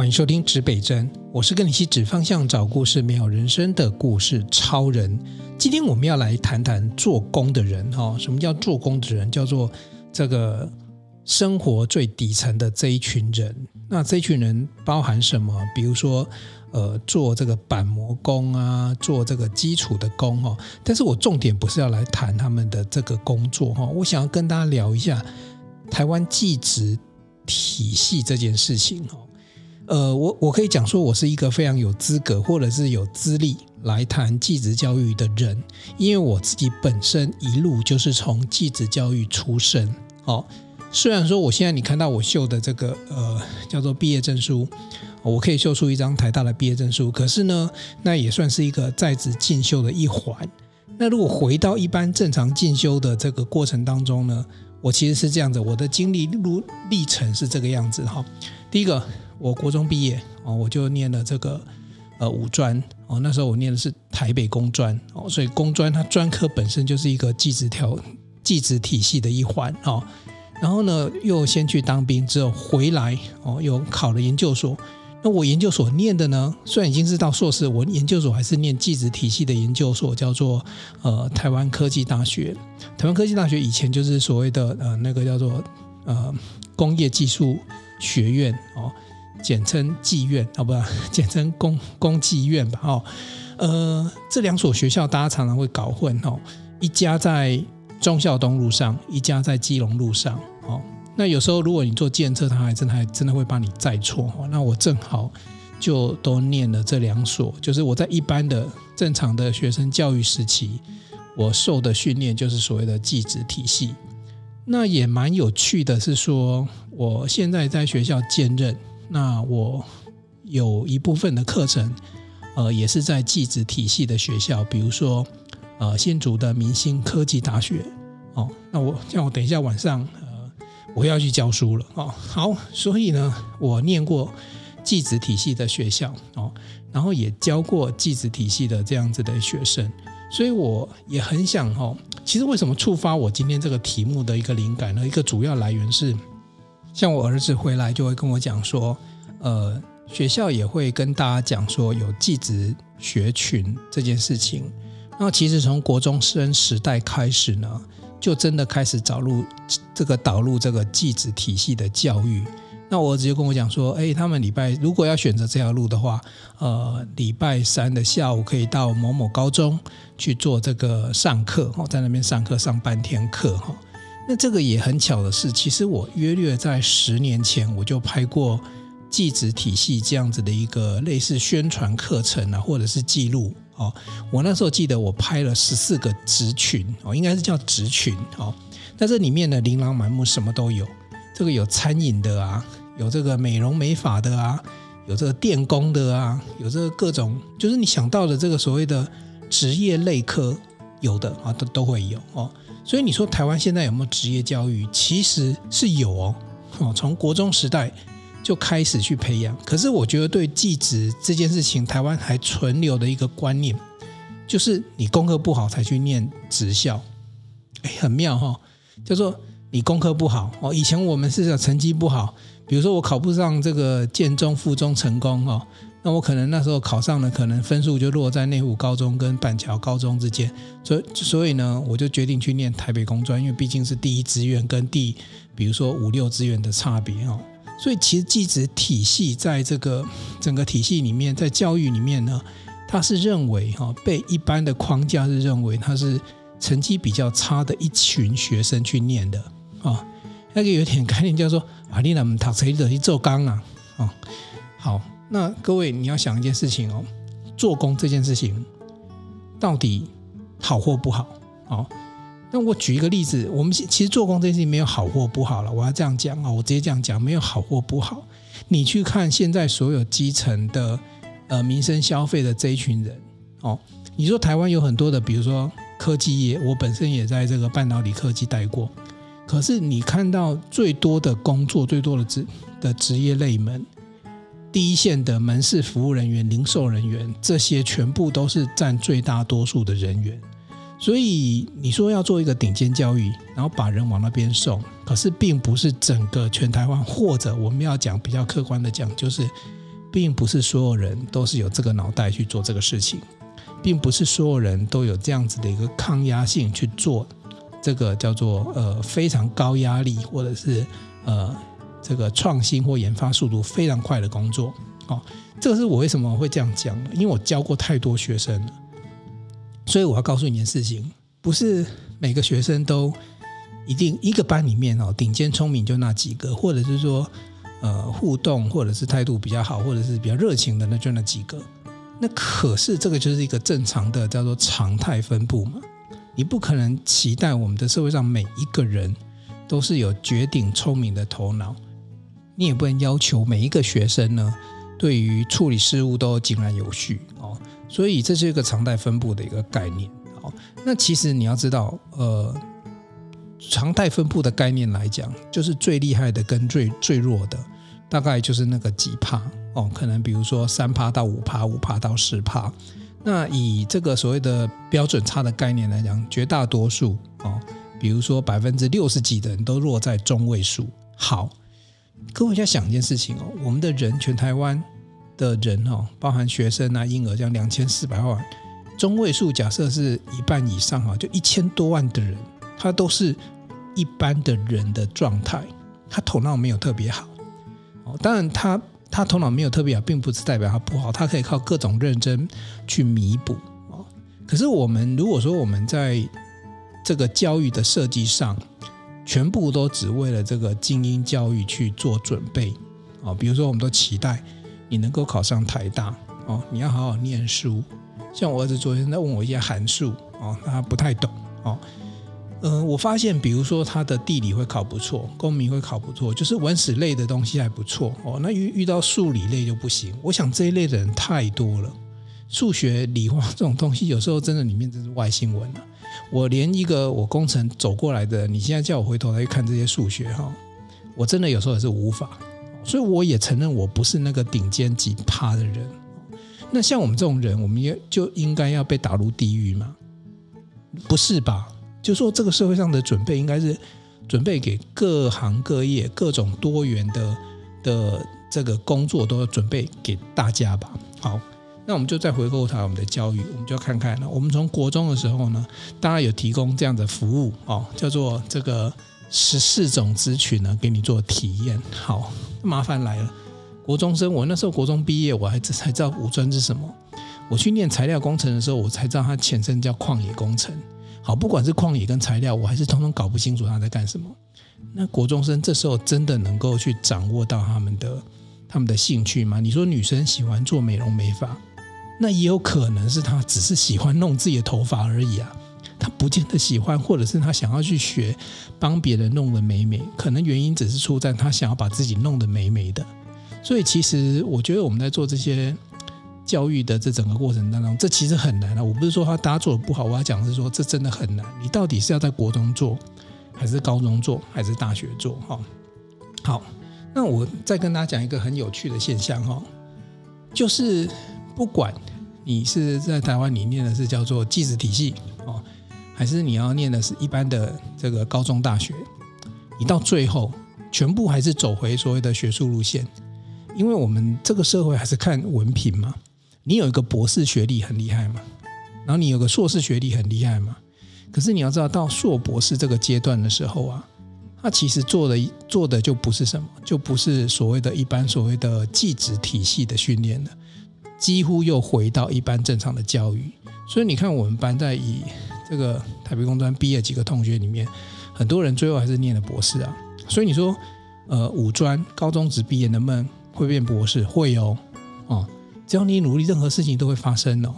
欢迎收听指北针，我是跟你一起指方向、找故事、美好人生的故事超人。今天我们要来谈谈做工的人哈，什么叫做工的人？叫做这个生活最底层的这一群人。那这一群人包含什么？比如说，呃，做这个板模工啊，做这个基础的工哈。但是我重点不是要来谈他们的这个工作哈，我想要跟大家聊一下台湾技职体系这件事情哈。呃，我我可以讲说，我是一个非常有资格或者是有资历来谈继职教育的人，因为我自己本身一路就是从继职教育出身。哦，虽然说我现在你看到我秀的这个呃叫做毕业证书，我可以秀出一张台大的毕业证书，可是呢，那也算是一个在职进修的一环。那如果回到一般正常进修的这个过程当中呢，我其实是这样子，我的经历路历程是这个样子哈。第一个。我国中毕业哦，我就念了这个呃五专哦，那时候我念的是台北工专哦，所以工专它专科本身就是一个技职条技职体系的一环哦。然后呢，又先去当兵，之后回来哦，又考了研究所。那我研究所念的呢，虽然已经是到硕士，我研究所还是念技职体系的研究所，叫做呃台湾科技大学。台湾科技大学以前就是所谓的呃那个叫做呃工业技术学院哦。简称妓院啊，不，简称公公妓院吧。哦，呃，这两所学校大家常常会搞混哦。一家在忠孝东路上，一家在基隆路上。哦，那有时候如果你坐计程车，他还真的还真的会把你载错。哦，那我正好就都念了这两所，就是我在一般的正常的学生教育时期，我受的训练就是所谓的技职体系。那也蛮有趣的是说，我现在在学校兼任。那我有一部分的课程，呃，也是在技职体系的学校，比如说，呃，新竹的明星科技大学，哦，那我像我等一下晚上，呃，我要去教书了，哦，好，所以呢，我念过技职体系的学校，哦，然后也教过技职体系的这样子的学生，所以我也很想，哦，其实为什么触发我今天这个题目的一个灵感呢？一个主要来源是。像我儿子回来就会跟我讲说，呃，学校也会跟大家讲说有技职学群这件事情。那其实从国中生时代开始呢，就真的开始导入这个导入这个技职体系的教育。那我儿子就跟我讲说，哎，他们礼拜如果要选择这条路的话，呃，礼拜三的下午可以到某某高中去做这个上课，哦，在那边上课上半天课，哈。那这个也很巧的是，其实我约略在十年前我就拍过技职体系这样子的一个类似宣传课程啊，或者是记录哦。我那时候记得我拍了十四个职群哦，应该是叫职群哦。那这里面呢，琳琅满目，什么都有。这个有餐饮的啊，有这个美容美发的啊，有这个电工的啊，有这个各种，就是你想到的这个所谓的职业类科，有的啊，都都会有哦。所以你说台湾现在有没有职业教育？其实是有哦，哦，从国中时代就开始去培养。可是我觉得对技职这件事情，台湾还存留的一个观念，就是你功课不好才去念职校，哎，很妙哈、哦。叫做你功课不好哦，以前我们是成绩不好，比如说我考不上这个建中、附中成功哦。那我可能那时候考上了，可能分数就落在内湖高中跟板桥高中之间，所以所以呢，我就决定去念台北工专，因为毕竟是第一志愿跟第，比如说五六志愿的差别哦。所以其实技职体系在这个整个体系里面，在教育里面呢，他是认为哈，被一般的框架是认为他是成绩比较差的一群学生去念的啊，那个有点概念叫做啊，你怎么读书就去做工啊？哦，好。那各位，你要想一件事情哦，做工这件事情到底好或不好？哦，那我举一个例子，我们其实做工这件事情没有好或不好了。我要这样讲啊，我直接这样讲，没有好或不好。你去看现在所有基层的呃民生消费的这一群人哦，你说台湾有很多的，比如说科技业，我本身也在这个半导体科技待过，可是你看到最多的工作，最多的职的职业类门。第一线的门市服务人员、零售人员，这些全部都是占最大多数的人员。所以你说要做一个顶尖教育，然后把人往那边送，可是并不是整个全台湾，或者我们要讲比较客观的讲，就是并不是所有人都是有这个脑袋去做这个事情，并不是所有人都有这样子的一个抗压性去做这个叫做呃非常高压力或者是呃这个创新或研发速度非常快的工作。哦，这个是我为什么会这样讲呢？因为我教过太多学生了，所以我要告诉你一件事情：不是每个学生都一定一个班里面哦，顶尖聪明就那几个，或者是说。呃，互动或者是态度比较好，或者是比较热情的，那就那几个。那可是这个就是一个正常的叫做常态分布嘛。你不可能期待我们的社会上每一个人都是有绝顶聪明的头脑，你也不能要求每一个学生呢，对于处理事务都井然有序哦。所以这是一个常态分布的一个概念。哦，那其实你要知道，呃。常态分布的概念来讲，就是最厉害的跟最最弱的，大概就是那个几趴哦，可能比如说三趴到五趴，五趴到十趴。那以这个所谓的标准差的概念来讲，绝大多数哦，比如说百分之六十几的人都落在中位数。好，各位要想一件事情哦，我们的人，全台湾的人哦，包含学生啊、婴儿，这样两千四百万，中位数假设是一半以上哈，就一千多万的人。他都是一般的人的状态，他头脑没有特别好哦。当然他，他他头脑没有特别好，并不是代表他不好，他可以靠各种认真去弥补哦。可是我们如果说我们在这个教育的设计上，全部都只为了这个精英教育去做准备哦，比如说我们都期待你能够考上台大哦，你要好好念书。像我儿子昨天在问我一些函数哦，他不太懂哦。嗯、我发现，比如说他的地理会考不错，公民会考不错，就是文史类的东西还不错哦。那遇遇到数理类就不行。我想这一类的人太多了，数学、理化这种东西，有时候真的里面真是外星文了、啊。我连一个我工程走过来的，你现在叫我回头来看这些数学哈，我真的有时候也是无法。所以我也承认我不是那个顶尖几趴的人。那像我们这种人，我们也就应该要被打入地狱吗？不是吧？就说这个社会上的准备应该是准备给各行各业各种多元的的这个工作都要准备给大家吧。好，那我们就再回过头来我们的教育，我们就要看看了。我们从国中的时候呢，大家有提供这样的服务哦，叫做这个十四种资讯呢，给你做体验。好，麻烦来了，国中生，我那时候国中毕业，我还才知道五专是什么。我去念材料工程的时候，我才知道它前身叫矿野工程。好，不管是矿野跟材料，我还是通通搞不清楚他在干什么。那国中生这时候真的能够去掌握到他们的他们的兴趣吗？你说女生喜欢做美容美发，那也有可能是他只是喜欢弄自己的头发而已啊，他不见得喜欢，或者是他想要去学帮别人弄得美美，可能原因只是出在他想要把自己弄得美美的。所以其实我觉得我们在做这些。教育的这整个过程当中，这其实很难啊！我不是说他大家做的不好，我要讲是说这真的很难。你到底是要在国中做，还是高中做，还是大学做？哈，好，那我再跟大家讲一个很有趣的现象哈，就是不管你是在台湾，你念的是叫做技职体系哦，还是你要念的是一般的这个高中大学，你到最后全部还是走回所谓的学术路线，因为我们这个社会还是看文凭嘛。你有一个博士学历很厉害嘛？然后你有个硕士学历很厉害嘛？可是你要知道，到硕博士这个阶段的时候啊，他其实做的做的就不是什么，就不是所谓的一般所谓的技职体系的训练了，几乎又回到一般正常的教育。所以你看，我们班在以这个台北工专毕业几个同学里面，很多人最后还是念了博士啊。所以你说，呃，五专高中职毕业能不能会变博士？会哦，哦。只要你努力，任何事情都会发生哦。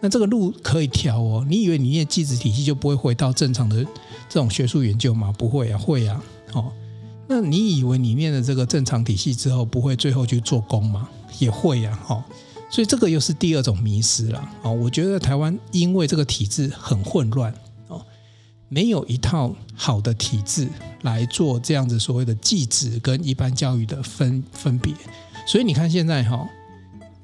那这个路可以调哦。你以为你念技职体系就不会回到正常的这种学术研究吗？不会啊，会啊。哦，那你以为你念了这个正常体系之后不会最后去做工吗？也会呀。哦，所以这个又是第二种迷失了。啊，我觉得台湾因为这个体制很混乱哦，没有一套好的体制来做这样子所谓的技职跟一般教育的分分别。所以你看现在哈。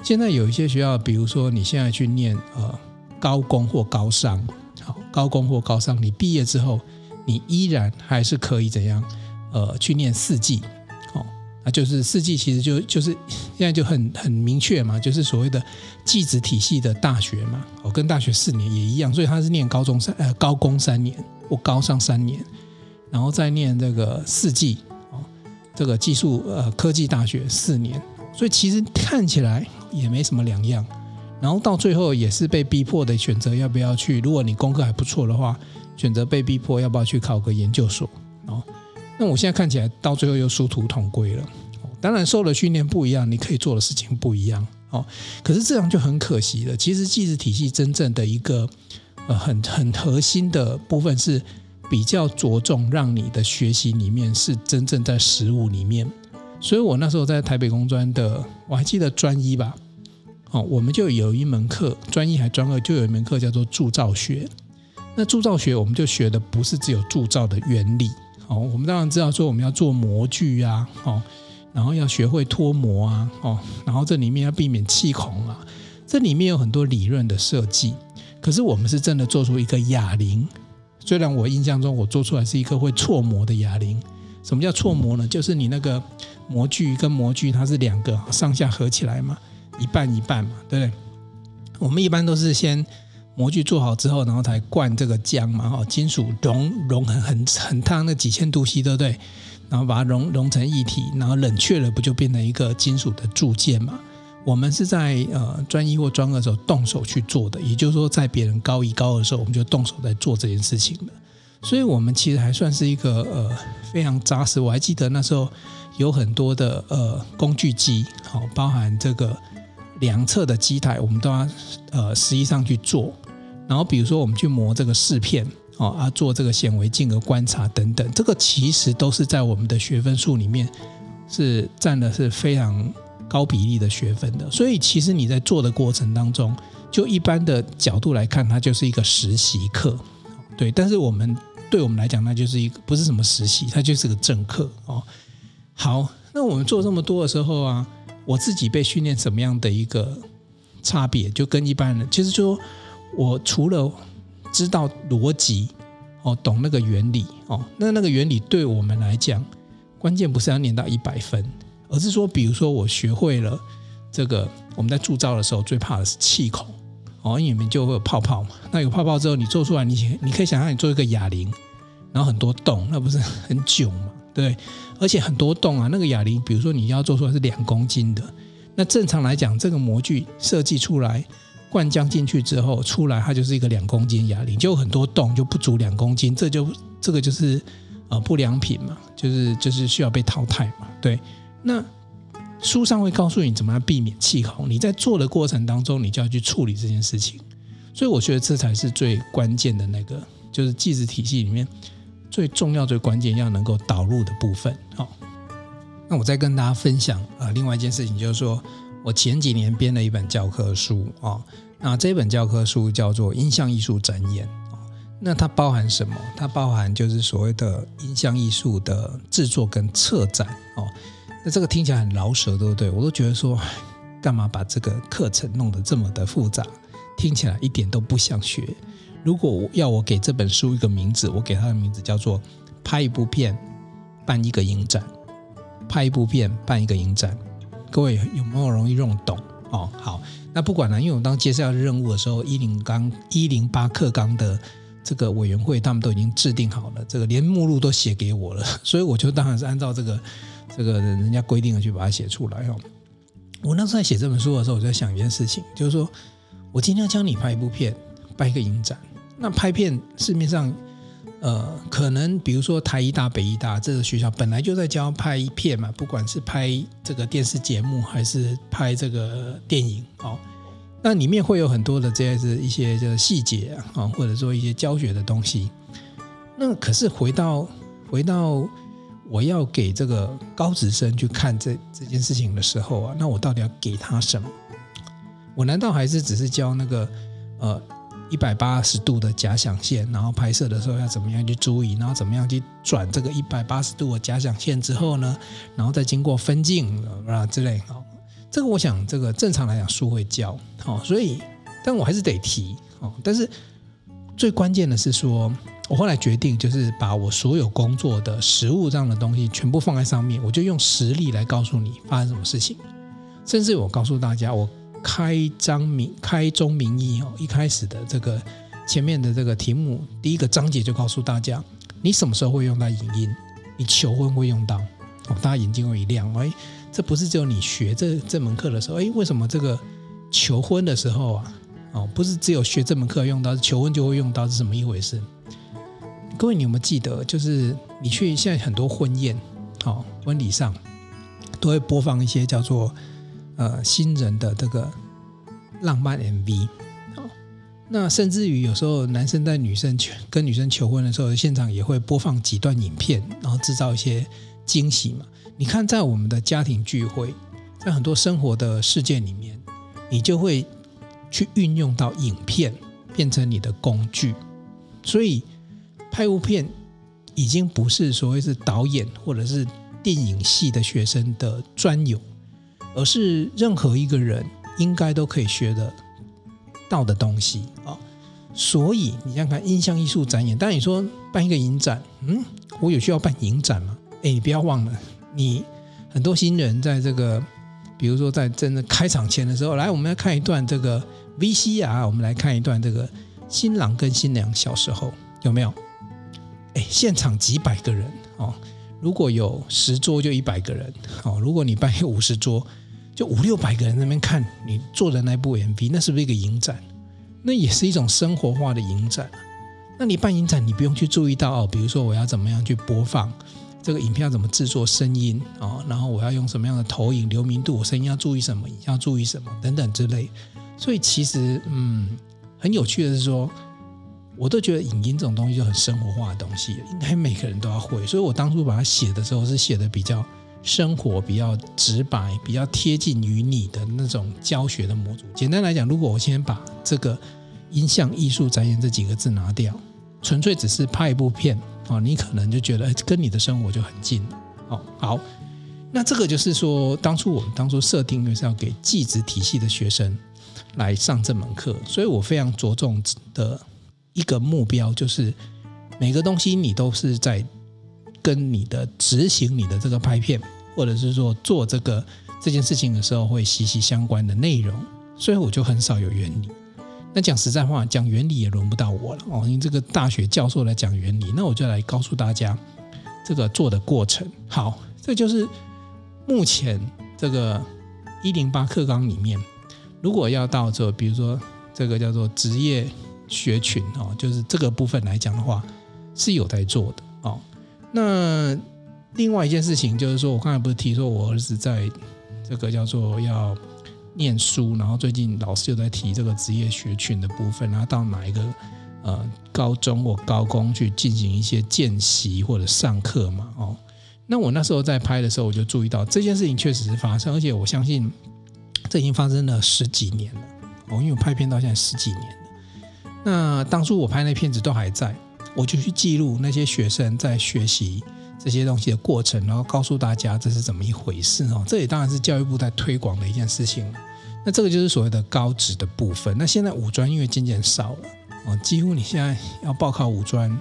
现在有一些学校，比如说你现在去念呃高工或高商，好，高工或高商，你毕业之后，你依然还是可以怎样呃去念四技，啊，就是四技其实就就是现在就很很明确嘛，就是所谓的技职体系的大学嘛，哦，跟大学四年也一样，所以他是念高中三呃高工三年或高上三年，然后再念这个四技哦，这个技术呃科技大学四年，所以其实看起来也没什么两样，然后到最后也是被逼迫的选择要不要去，如果你功课还不错的话，选择被逼迫要不要去考个研究所。那我现在看起来到最后又殊途同归了。当然，受的训练不一样，你可以做的事情不一样哦。可是这样就很可惜了。其实，技术体系真正的一个呃很很核心的部分是比较着重让你的学习里面是真正在实物里面。所以我那时候在台北工专的，我还记得专一吧，哦，我们就有一门课，专一还专二就有一门课叫做铸造学。那铸造学我们就学的不是只有铸造的原理。哦，我们当然知道说我们要做模具啊，哦，然后要学会脱模啊，哦，然后这里面要避免气孔啊，这里面有很多理论的设计。可是我们是真的做出一个哑铃，虽然我印象中我做出来是一个会错模的哑铃。什么叫错模呢？就是你那个模具跟模具它是两个上下合起来嘛，一半一半嘛，对不对？我们一般都是先。模具做好之后，然后才灌这个浆嘛，哈，金属熔熔很很很烫，那几千度 C，对不对？然后把它熔熔成一体，然后冷却了，不就变成一个金属的铸件嘛？我们是在呃专一或专二的时候动手去做的，也就是说，在别人高一高二的时候，我们就动手在做这件事情了。所以，我们其实还算是一个呃非常扎实。我还记得那时候有很多的呃工具机，好，包含这个两侧的机台，我们都要呃实际上去做。然后比如说我们去磨这个饰片哦，啊做这个显微镜的观察等等，这个其实都是在我们的学分数里面是占的是非常高比例的学分的。所以其实你在做的过程当中，就一般的角度来看，它就是一个实习课，对。但是我们对我们来讲，那就是一个不是什么实习，它就是个正课哦。好，那我们做这么多的时候啊，我自己被训练什么样的一个差别，就跟一般人其实就。我除了知道逻辑哦，懂那个原理哦，那那个原理对我们来讲，关键不是要念到一百分，而是说，比如说我学会了这个，我们在铸造的时候最怕的是气孔哦，因为里面就会有泡泡嘛。那有泡泡之后，你做出来，你你可以想象你做一个哑铃，然后很多洞，那不是很囧嘛？对，而且很多洞啊，那个哑铃，比如说你要做出来是两公斤的，那正常来讲，这个模具设计出来。灌浆进去之后出来，它就是一个两公斤哑铃，就有很多洞，就不足两公斤，这就这个就是呃不良品嘛，就是就是需要被淘汰嘛。对，那书上会告诉你怎么样避免气孔，你在做的过程当中，你就要去处理这件事情。所以我觉得这才是最关键的那个，就是技职体系里面最重要、最关键要能够导入的部分。好，那我再跟大家分享啊、另外一件事情就是说。我前几年编了一本教科书啊，那这本教科书叫做《音像艺术展演》，那它包含什么？它包含就是所谓的音像艺术的制作跟策展哦。那这个听起来很饶舌，对不对？我都觉得说，干嘛把这个课程弄得这么的复杂？听起来一点都不想学。如果我要我给这本书一个名字，我给它的名字叫做《拍一部片，办一个影展》。拍一部片，办一个影展。各位有没有容易弄懂哦？好，那不管了，因为我当接下任务的时候，一零纲一零八课纲的这个委员会，他们都已经制定好了，这个连目录都写给我了，所以我就当然是按照这个这个人家规定的去把它写出来哦。我那时候在写这本书的时候，我在想一件事情，就是说我今天要教你拍一部片，办一个影展，那拍片市面上。呃，可能比如说台一大、北艺大这个学校本来就在教拍片嘛，不管是拍这个电视节目还是拍这个电影哦，那里面会有很多的这些是一些这个细节啊，或者说一些教学的东西。那可是回到回到我要给这个高职生去看这这件事情的时候啊，那我到底要给他什么？我难道还是只是教那个呃？一百八十度的假想线，然后拍摄的时候要怎么样去注意，然后怎么样去转这个一百八十度的假想线之后呢，然后再经过分镜啊之类，好，这个我想这个正常来讲书会教，好，所以但我还是得提，哦，但是最关键的是说，我后来决定就是把我所有工作的实物这样的东西全部放在上面，我就用实例来告诉你发生什么事情，甚至我告诉大家，我开张明开宗明义哦，一开始的这个前面的这个题目第一个章节就告诉大家，你什么时候会用到影音？你求婚会用到哦，大家眼睛会一亮，哎，这不是只有你学这这门课的时候，哎，为什么这个求婚的时候啊？哦，不是只有学这门课用到，求婚就会用到，是什么一回事？各位，你有没有记得？就是你去现在很多婚宴，哦，婚礼上都会播放一些叫做呃新人的这个浪漫 MV，哦，那甚至于有时候男生在女生求跟女生求婚的时候，现场也会播放几段影片，然后制造一些惊喜嘛。你看，在我们的家庭聚会，在很多生活的事件里面，你就会。去运用到影片变成你的工具，所以拍物片已经不是所谓是导演或者是电影系的学生的专有，而是任何一个人应该都可以学得到的东西啊。所以你想看音像艺术展演，当然你说办一个影展，嗯，我有需要办影展吗？哎，你不要忘了，你很多新人在这个，比如说在真的开场前的时候，来，我们来看一段这个。VCR，我们来看一段这个新郎跟新娘小时候有没有？哎，现场几百个人哦，如果有十桌就一百个人哦，如果你办有五十桌，就五六百个人在那边看你做的那部 MV，那是不是一个影展？那也是一种生活化的影展。那你办影展，你不用去注意到哦，比如说我要怎么样去播放这个影片，要怎么制作声音哦，然后我要用什么样的投影、流明度，我声音要注意什么，影要注意什么等等之类。所以其实，嗯，很有趣的是说，我都觉得影音这种东西就很生活化的东西，应该每个人都要会。所以我当初把它写的时候，是写的比较生活、比较直白、比较贴近于你的那种教学的模组。简单来讲，如果我先把这个音像艺术展演这几个字拿掉，纯粹只是拍一部片啊，你可能就觉得跟你的生活就很近了。哦，好，那这个就是说，当初我们当初设定就是要给技职体系的学生。来上这门课，所以我非常着重的一个目标就是，每个东西你都是在跟你的执行你的这个拍片，或者是说做这个这件事情的时候会息息相关的内容，所以我就很少有原理。那讲实在话，讲原理也轮不到我了哦，因为这个大学教授来讲原理，那我就来告诉大家这个做的过程。好，这就是目前这个一零八课纲里面。如果要到这，比如说这个叫做职业学群哦，就是这个部分来讲的话，是有在做的。那另外一件事情就是说，我刚才不是提说我儿子在这个叫做要念书，然后最近老师又在提这个职业学群的部分，然后到哪一个呃高中或高工去进行一些见习或者上课嘛？哦，那我那时候在拍的时候，我就注意到这件事情确实是发生，而且我相信。这已经发生了十几年了哦，因为我拍片到现在十几年了。那当初我拍那片子都还在，我就去记录那些学生在学习这些东西的过程，然后告诉大家这是怎么一回事哦。这也当然是教育部在推广的一件事情。那这个就是所谓的高职的部分。那现在五专因为渐渐少了哦，几乎你现在要报考五专，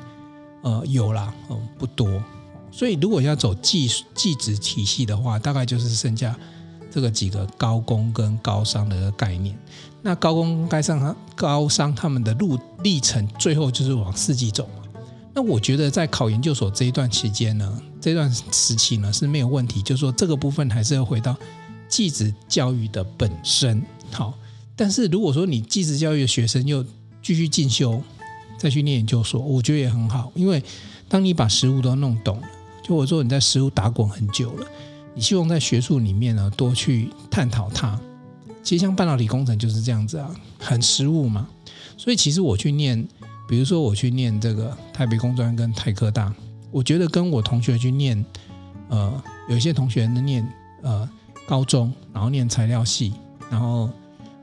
呃，有啦，哦，不多。所以如果要走技技职体系的话，大概就是剩下。这个几个高工跟高商的概念，那高工该上高商他们的路历程，最后就是往四级走。那我觉得在考研究所这一段期间呢，这段时期呢是没有问题，就是说这个部分还是要回到技职教育的本身。好，但是如果说你技职教育的学生又继续进修，再去念研究所，我觉得也很好，因为当你把实务都弄懂了，就我说你在实务打滚很久了。你希望在学术里面呢多去探讨它，其实像半导体工程就是这样子啊，很实务嘛。所以其实我去念，比如说我去念这个台北工专跟台科大，我觉得跟我同学去念，呃，有一些同学能念呃高中，然后念材料系，然后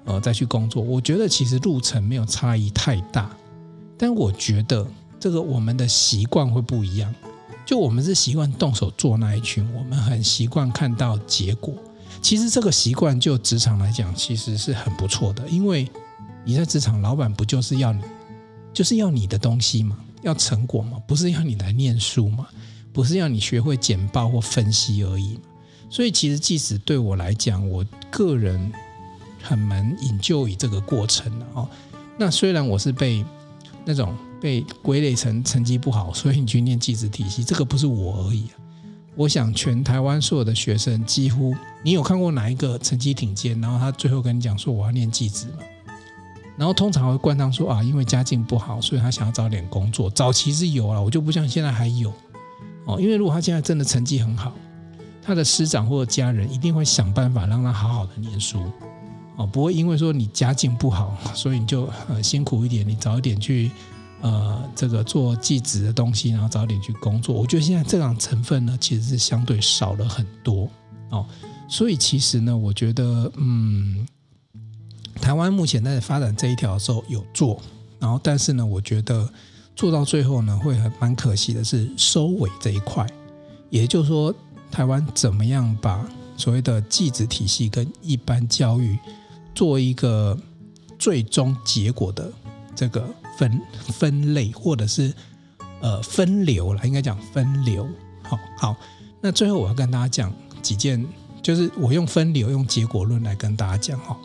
呃再去工作，我觉得其实路程没有差异太大，但我觉得这个我们的习惯会不一样。就我们是习惯动手做那一群，我们很习惯看到结果。其实这个习惯就职场来讲，其实是很不错的，因为你在职场，老板不就是要你，就是要你的东西嘛。要成果嘛，不是要你来念书嘛，不是要你学会简报或分析而已嘛。所以其实即使对我来讲，我个人很蛮引咎于这个过程的哦。那虽然我是被那种被归类成成绩不好，所以你去念技职体系，这个不是我而已啊。我想全台湾所有的学生，几乎你有看过哪一个成绩挺尖，然后他最后跟你讲说我要念技职吗？然后通常会灌汤说啊，因为家境不好，所以他想要找点工作。早期是有啊，我就不像现在还有哦。因为如果他现在真的成绩很好，他的师长或者家人一定会想办法让他好好的念书哦，不会因为说你家境不好，所以你就呃辛苦一点，你早一点去呃这个做技职的东西，然后早点去工作。我觉得现在这样成分呢，其实是相对少了很多哦。所以其实呢，我觉得嗯。台湾目前在发展这一条的时候有做，然后但是呢，我觉得做到最后呢，会很蛮可惜的是收尾这一块。也就是说，台湾怎么样把所谓的技职体系跟一般教育做一个最终结果的这个分分类，或者是呃分流了，应该讲分流。好好，那最后我要跟大家讲几件，就是我用分流、用结果论来跟大家讲哈。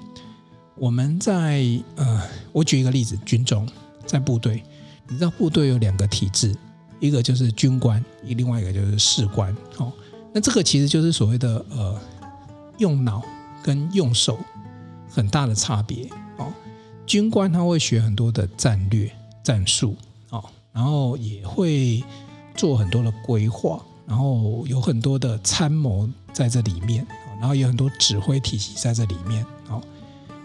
我们在呃，我举一个例子，军中在部队，你知道部队有两个体制，一个就是军官，另外一个就是士官。哦，那这个其实就是所谓的呃，用脑跟用手很大的差别。哦，军官他会学很多的战略战术，哦，然后也会做很多的规划，然后有很多的参谋在这里面，然后有很多指挥体系在这里面，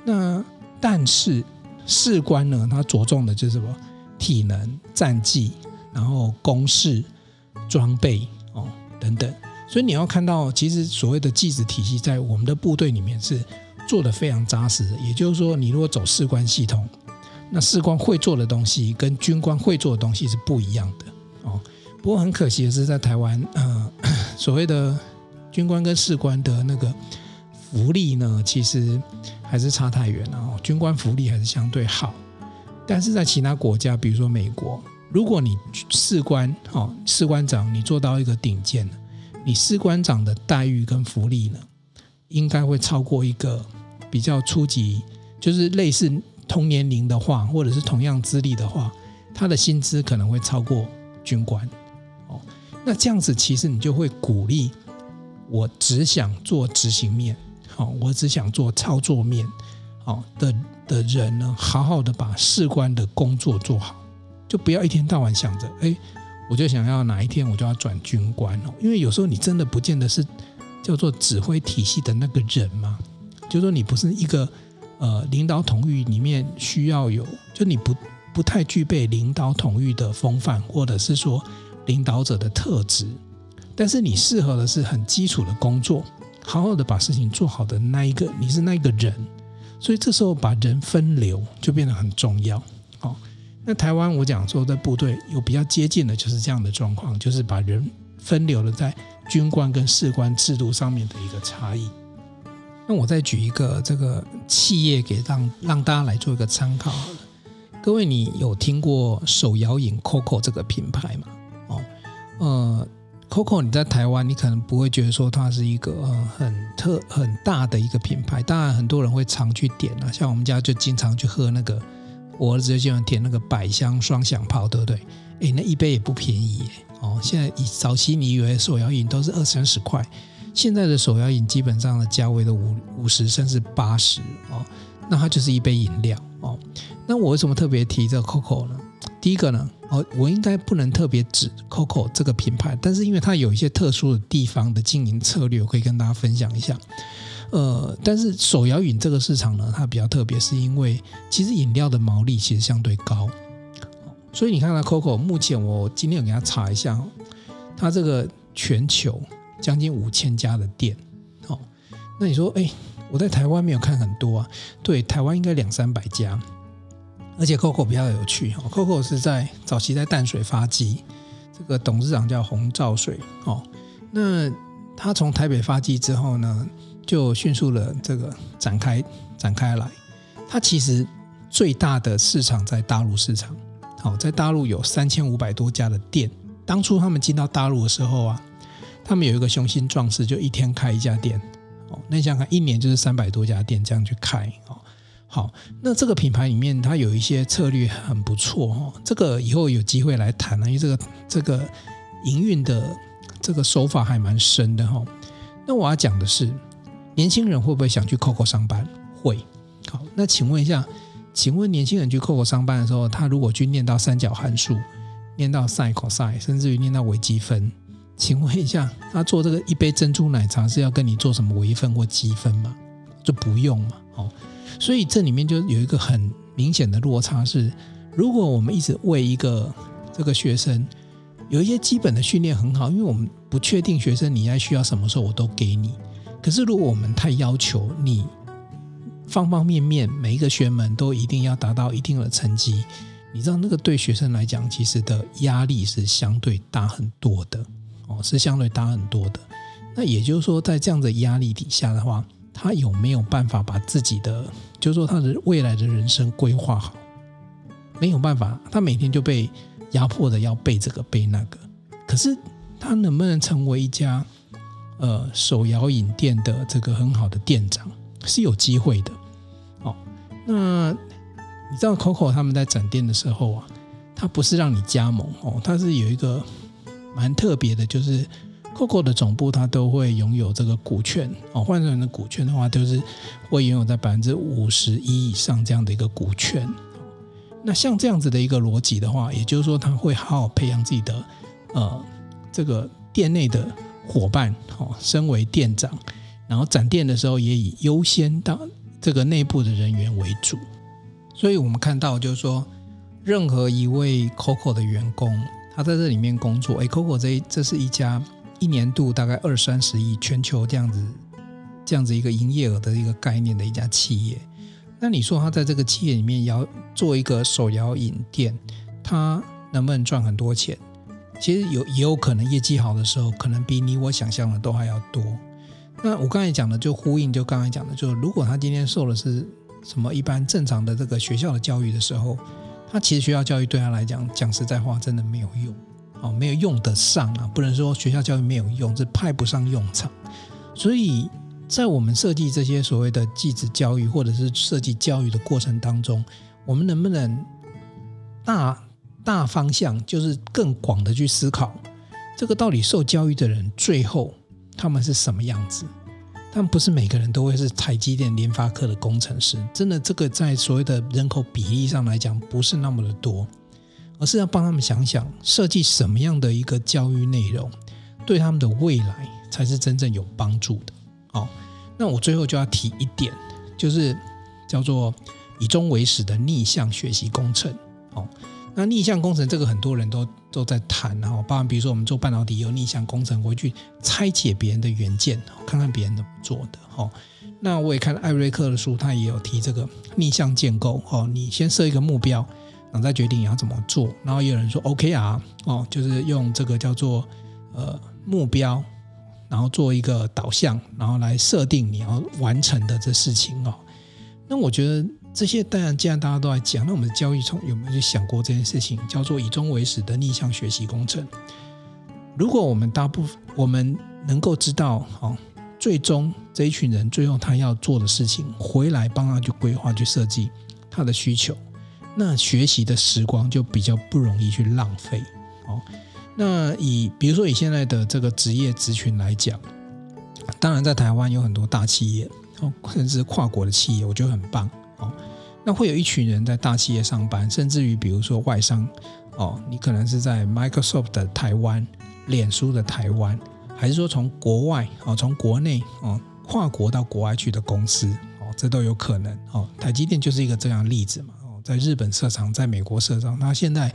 那但是士官呢，他着重的就是什么体能、战绩，然后公式、装备哦等等。所以你要看到，其实所谓的技职体系在我们的部队里面是做得非常扎实的。也就是说，你如果走士官系统，那士官会做的东西跟军官会做的东西是不一样的哦。不过很可惜的是，在台湾，呃，所谓的军官跟士官的那个福利呢，其实。还是差太远了哦，军官福利还是相对好，但是在其他国家，比如说美国，如果你士官哦，士官长你做到一个顶尖，你士官长的待遇跟福利呢，应该会超过一个比较初级，就是类似同年龄的话，或者是同样资历的话，他的薪资可能会超过军官哦。那这样子其实你就会鼓励我只想做执行面。好，我只想做操作面，好的的人呢，好好的把士官的工作做好，就不要一天到晚想着，哎，我就想要哪一天我就要转军官哦，因为有时候你真的不见得是叫做指挥体系的那个人嘛，就说你不是一个呃领导统御里面需要有，就你不不太具备领导统御的风范，或者是说领导者的特质，但是你适合的是很基础的工作。好好的把事情做好的那一个，你是那一个人，所以这时候把人分流就变得很重要。好，那台湾我讲说在部队有比较接近的就是这样的状况，就是把人分流了在军官跟士官制度上面的一个差异。那我再举一个这个企业给让让大家来做一个参考。各位，你有听过手摇饮 COCO 这个品牌吗？哦，呃。Coco，你在台湾，你可能不会觉得说它是一个很特很大的一个品牌。当然，很多人会常去点啊，像我们家就经常去喝那个，我儿子就喜欢点那个百香双响炮，对不对？诶，那一杯也不便宜耶。哦，现在以早期你以为手摇饮都是二三十块，现在的手摇饮基本上的价位都五五十甚至八十哦。那它就是一杯饮料哦。那我为什么特别提这个 Coco 呢？第一个呢，哦，我应该不能特别指 COCO 这个品牌，但是因为它有一些特殊的地方的经营策略，我可以跟大家分享一下。呃，但是手摇饮这个市场呢，它比较特别，是因为其实饮料的毛利其实相对高，所以你看到 COCO 目前我今天有给他查一下，它这个全球将近五千家的店，哦，那你说，哎，我在台湾没有看很多啊，对，台湾应该两三百家。而且 COCO 比较有趣哈，COCO 是在早期在淡水发迹，这个董事长叫洪兆水哦。那他从台北发迹之后呢，就迅速的这个展开展开来。他其实最大的市场在大陆市场好，在大陆有三千五百多家的店。当初他们进到大陆的时候啊，他们有一个雄心壮志，就一天开一家店。哦，那想想看，一年就是三百多家店这样去开。哦，好，那这个品牌里面它有一些策略很不错。哦，这个以后有机会来谈了，因为这个这个营运的这个手法还蛮深的。哈，那我要讲的是，年轻人会不会想去 COCO 上班？会。好，那请问一下。请问年轻人去 COCO 上班的时候，他如果去念到三角函数，念到 sin、cos，甚至于念到微积分，请问一下，他做这个一杯珍珠奶茶是要跟你做什么微分或积分吗？就不用嘛。哦，所以这里面就有一个很明显的落差是，如果我们一直为一个这个学生有一些基本的训练很好，因为我们不确定学生你在需要什么时候我都给你，可是如果我们太要求你。方方面面，每一个学门都一定要达到一定的成绩，你知道那个对学生来讲，其实的压力是相对大很多的哦，是相对大很多的。那也就是说，在这样的压力底下的话，他有没有办法把自己的，就是说他的未来的人生规划好？没有办法，他每天就被压迫的要背这个背那个。可是他能不能成为一家呃手摇饮店的这个很好的店长？是有机会的，哦，那你知道 Coco 他们在展店的时候啊，他不是让你加盟哦，他是有一个蛮特别的，就是 Coco 的总部它都会拥有这个股权哦，换算成的股权的话，就是会拥有在百分之五十一以上这样的一个股权。那像这样子的一个逻辑的话，也就是说他会好好培养自己的呃这个店内的伙伴哦，身为店长。然后展店的时候也以优先到这个内部的人员为主，所以我们看到就是说，任何一位 COCO 的员工，他在这里面工作，哎，COCO 这这是一家一年度大概二三十亿全球这样子这样子一个营业额的一个概念的一家企业，那你说他在这个企业里面要做一个手摇饮店，他能不能赚很多钱？其实有也有可能业绩好的时候，可能比你我想象的都还要多。那我刚才讲的就呼应，就刚才讲的，就是如果他今天受的是什么一般正常的这个学校的教育的时候，他其实学校教育对他来讲，讲实在话，真的没有用哦，没有用得上啊，不能说学校教育没有用，是派不上用场。所以在我们设计这些所谓的继职教育，或者是设计教育的过程当中，我们能不能大大方向，就是更广的去思考，这个到底受教育的人最后。他们是什么样子？但不是每个人都会是台积电、联发科的工程师。真的，这个在所谓的人口比例上来讲，不是那么的多，而是要帮他们想想，设计什么样的一个教育内容，对他们的未来才是真正有帮助的。好，那我最后就要提一点，就是叫做以终为始的逆向学习工程。好。那逆向工程这个很多人都都在谈，哈包含比如说我们做半导体有逆向工程，回去拆解别人的元件，看看别人怎么做的。哈，那我也看了艾瑞克的书，他也有提这个逆向建构。哦，你先设一个目标，然后再决定你要怎么做。然后也有人说 OKR，哦，就是用这个叫做呃目标，然后做一个导向，然后来设定你要完成的这事情。哦，那我觉得。这些当然，既然大家都在讲，那我们的教育从有没有去想过这件事情，叫做以终为始的逆向学习工程？如果我们大部分我们能够知道，哦，最终这一群人最后他要做的事情，回来帮他去规划、去设计他的需求，那学习的时光就比较不容易去浪费。哦，那以比如说以现在的这个职业职群来讲，当然在台湾有很多大企业，哦，甚至跨国的企业，我觉得很棒。哦，那会有一群人在大企业上班，甚至于比如说外商，哦，你可能是在 Microsoft 的台湾、脸书的台湾，还是说从国外，哦，从国内，哦，跨国到国外去的公司，哦，这都有可能。哦，台积电就是一个这样的例子嘛。在日本设厂，在美国设厂，它现在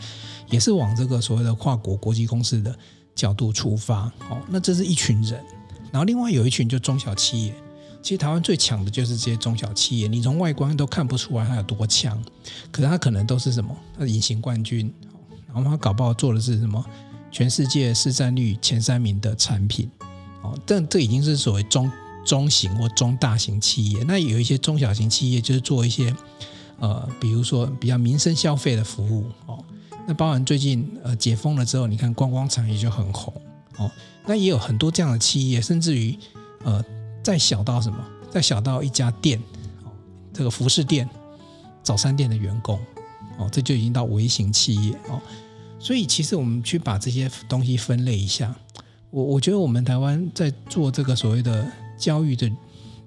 也是往这个所谓的跨国国际公司的角度出发。哦，那这是一群人，然后另外有一群就中小企业。其实台湾最强的就是这些中小企业，你从外观都看不出来它有多强，可是它可能都是什么？它是隐形冠军，然后它搞不好做的是什么？全世界市占率前三名的产品，哦，但这已经是所谓中中型或中大型企业。那有一些中小型企业就是做一些呃，比如说比较民生消费的服务，哦，那包含最近呃解封了之后，你看观光产业就很红哦。那也有很多这样的企业，甚至于呃再小到什么，再小到一家店哦，这个服饰店、早餐店的员工哦，这就已经到微型企业哦。所以其实我们去把这些东西分类一下，我我觉得我们台湾在做这个所谓的教育的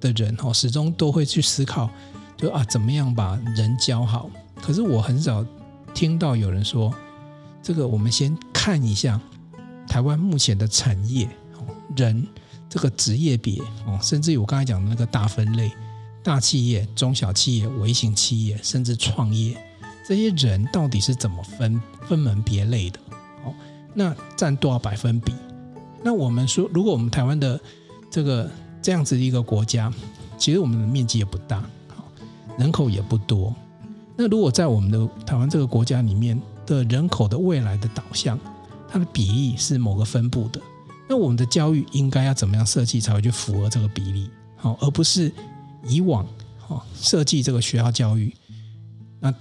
的人哦，始终都会去思考，就啊怎么样把人教好。可是我很少听到有人说，这个我们先看一下台湾目前的产业哦，人这个职业别哦，甚至于我刚才讲的那个大分类，大企业、中小企业、微型企业，甚至创业，这些人到底是怎么分分门别类的？哦，那占多少百分比？那我们说，如果我们台湾的这个这样子的一个国家，其实我们的面积也不大，人口也不多。那如果在我们的台湾这个国家里面的人口的未来的导向，它的比例是某个分布的，那我们的教育应该要怎么样设计才会去符合这个比例？好，而不是以往好设计这个学校教育，那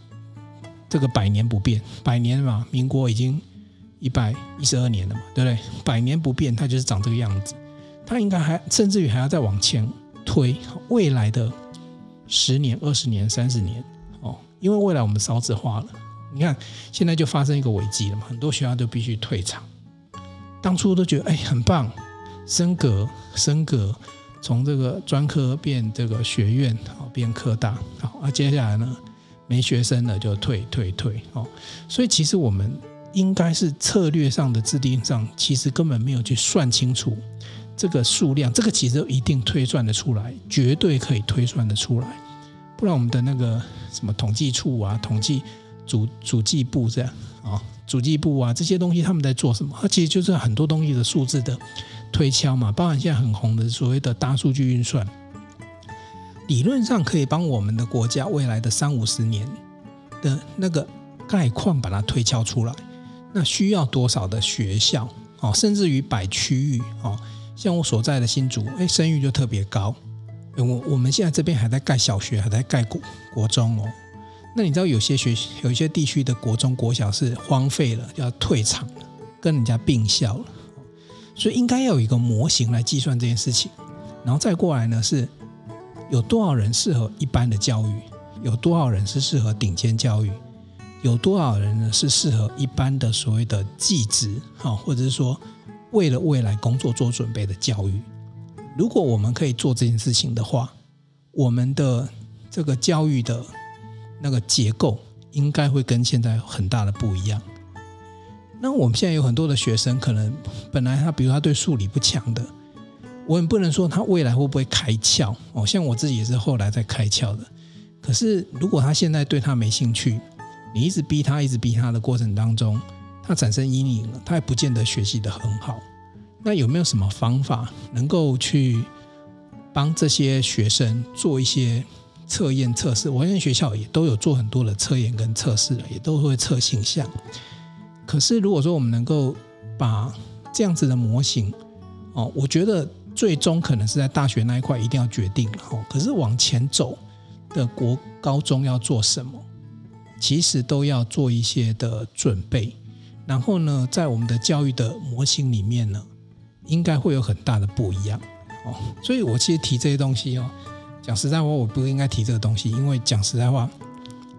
这个百年不变，百年嘛，民国已经一百一十二年了嘛，对不对？百年不变，它就是长这个样子，它应该还甚至于还要再往前推未来的十年、二十年、三十年。哦因为未来我们少子化了，你看现在就发生一个危机了嘛，很多学校都必须退场。当初都觉得哎很棒，升格升格，从这个专科变这个学院，好变科大，好啊，接下来呢没学生了就退退退哦。所以其实我们应该是策略上的制定上，其实根本没有去算清楚这个数量，这个其实一定推算得出来，绝对可以推算得出来。不然我们的那个什么统计处啊、统计主主计部这样啊、主计部啊这些东西，他们在做什么？它其实就是很多东西的数字的推敲嘛。包含现在很红的所谓的大数据运算，理论上可以帮我们的国家未来的三五十年的那个概况把它推敲出来。那需要多少的学校？哦，甚至于摆区域哦，像我所在的新竹，哎，生育就特别高。我我们现在这边还在盖小学，还在盖国国中哦。那你知道有些学有一些地区的国中国小是荒废了，要退场了，跟人家并校了。所以应该要有一个模型来计算这件事情，然后再过来呢，是有多少人适合一般的教育，有多少人是适合顶尖教育，有多少人呢是适合一般的所谓的技职，哈，或者是说为了未来工作做准备的教育。如果我们可以做这件事情的话，我们的这个教育的那个结构应该会跟现在很大的不一样。那我们现在有很多的学生，可能本来他比如他对数理不强的，我也不能说他未来会不会开窍哦。像我自己也是后来才开窍的。可是如果他现在对他没兴趣，你一直逼他，一直逼他的过程当中，他产生阴影了，他也不见得学习得很好。那有没有什么方法能够去帮这些学生做一些测验测试？我现在学校也都有做很多的测验跟测试了，也都会测形象。可是如果说我们能够把这样子的模型，哦，我觉得最终可能是在大学那一块一定要决定了哦。可是往前走的国高中要做什么，其实都要做一些的准备。然后呢，在我们的教育的模型里面呢，应该会有很大的不一样哦，所以我其实提这些东西哦，讲实在话，我不应该提这个东西，因为讲实在话，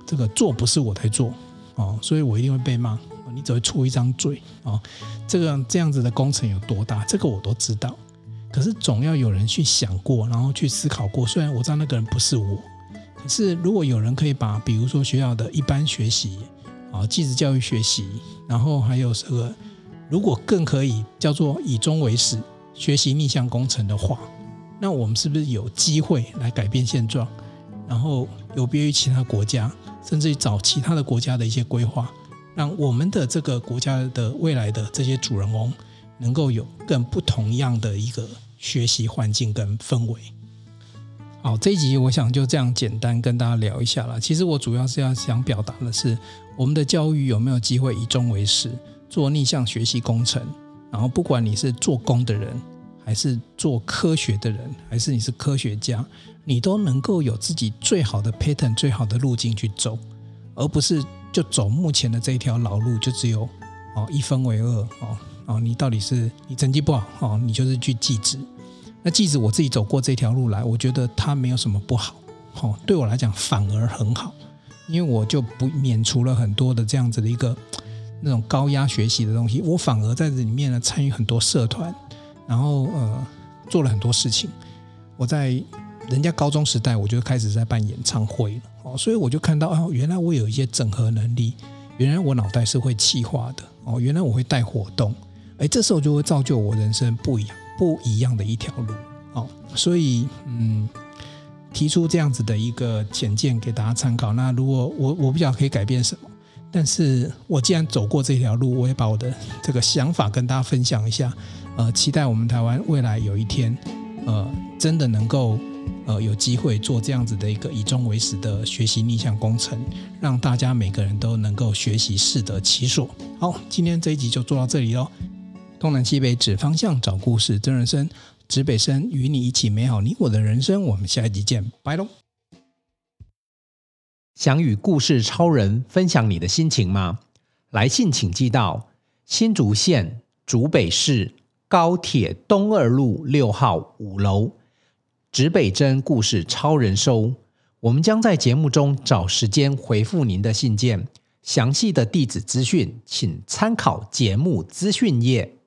这个做不是我在做哦，所以我一定会被骂。你只会出一张嘴哦，这个这样子的工程有多大，这个我都知道。可是总要有人去想过，然后去思考过。虽然我知道那个人不是我，可是如果有人可以把，比如说学校的一般学习啊，继职教育学习，然后还有这个。如果更可以叫做以终为始，学习逆向工程的话，那我们是不是有机会来改变现状？然后有别于其他国家，甚至于找其他的国家的一些规划，让我们的这个国家的未来的这些主人翁能够有更不同样的一个学习环境跟氛围。好，这一集我想就这样简单跟大家聊一下了。其实我主要是要想表达的是，我们的教育有没有机会以终为始？做逆向学习工程，然后不管你是做工的人，还是做科学的人，还是你是科学家，你都能够有自己最好的 pattern、最好的路径去走，而不是就走目前的这一条老路，就只有哦一分为二哦哦，你到底是你成绩不好哦，你就是去记职。那即使我自己走过这条路来，我觉得它没有什么不好，哦，对我来讲反而很好，因为我就不免除了很多的这样子的一个那种高压学习的东西，我反而在这里面呢参与很多社团，然后呃做了很多事情。我在人家高中时代我就开始在办演唱会了，哦，所以我就看到哦，原来我有一些整合能力，原来我脑袋是会气化的，哦，原来我会带活动，哎，这时候就会造就我人生不一样。不一样的一条路哦，所以嗯，提出这样子的一个浅见给大家参考。那如果我我不晓得可以改变什么，但是我既然走过这条路，我也把我的这个想法跟大家分享一下。呃，期待我们台湾未来有一天，呃，真的能够呃有机会做这样子的一个以终为始的学习逆向工程，让大家每个人都能够学习适得其所。好，今天这一集就做到这里喽。东南西北指方向，找故事，真人生，指北生与你一起美好你我的人生。我们下一集见，拜喽！想与故事超人分享你的心情吗？来信请寄到新竹县竹北市高铁东二路六号五楼，指北针故事超人收。我们将在节目中找时间回复您的信件。详细的地址资讯，请参考节目资讯页。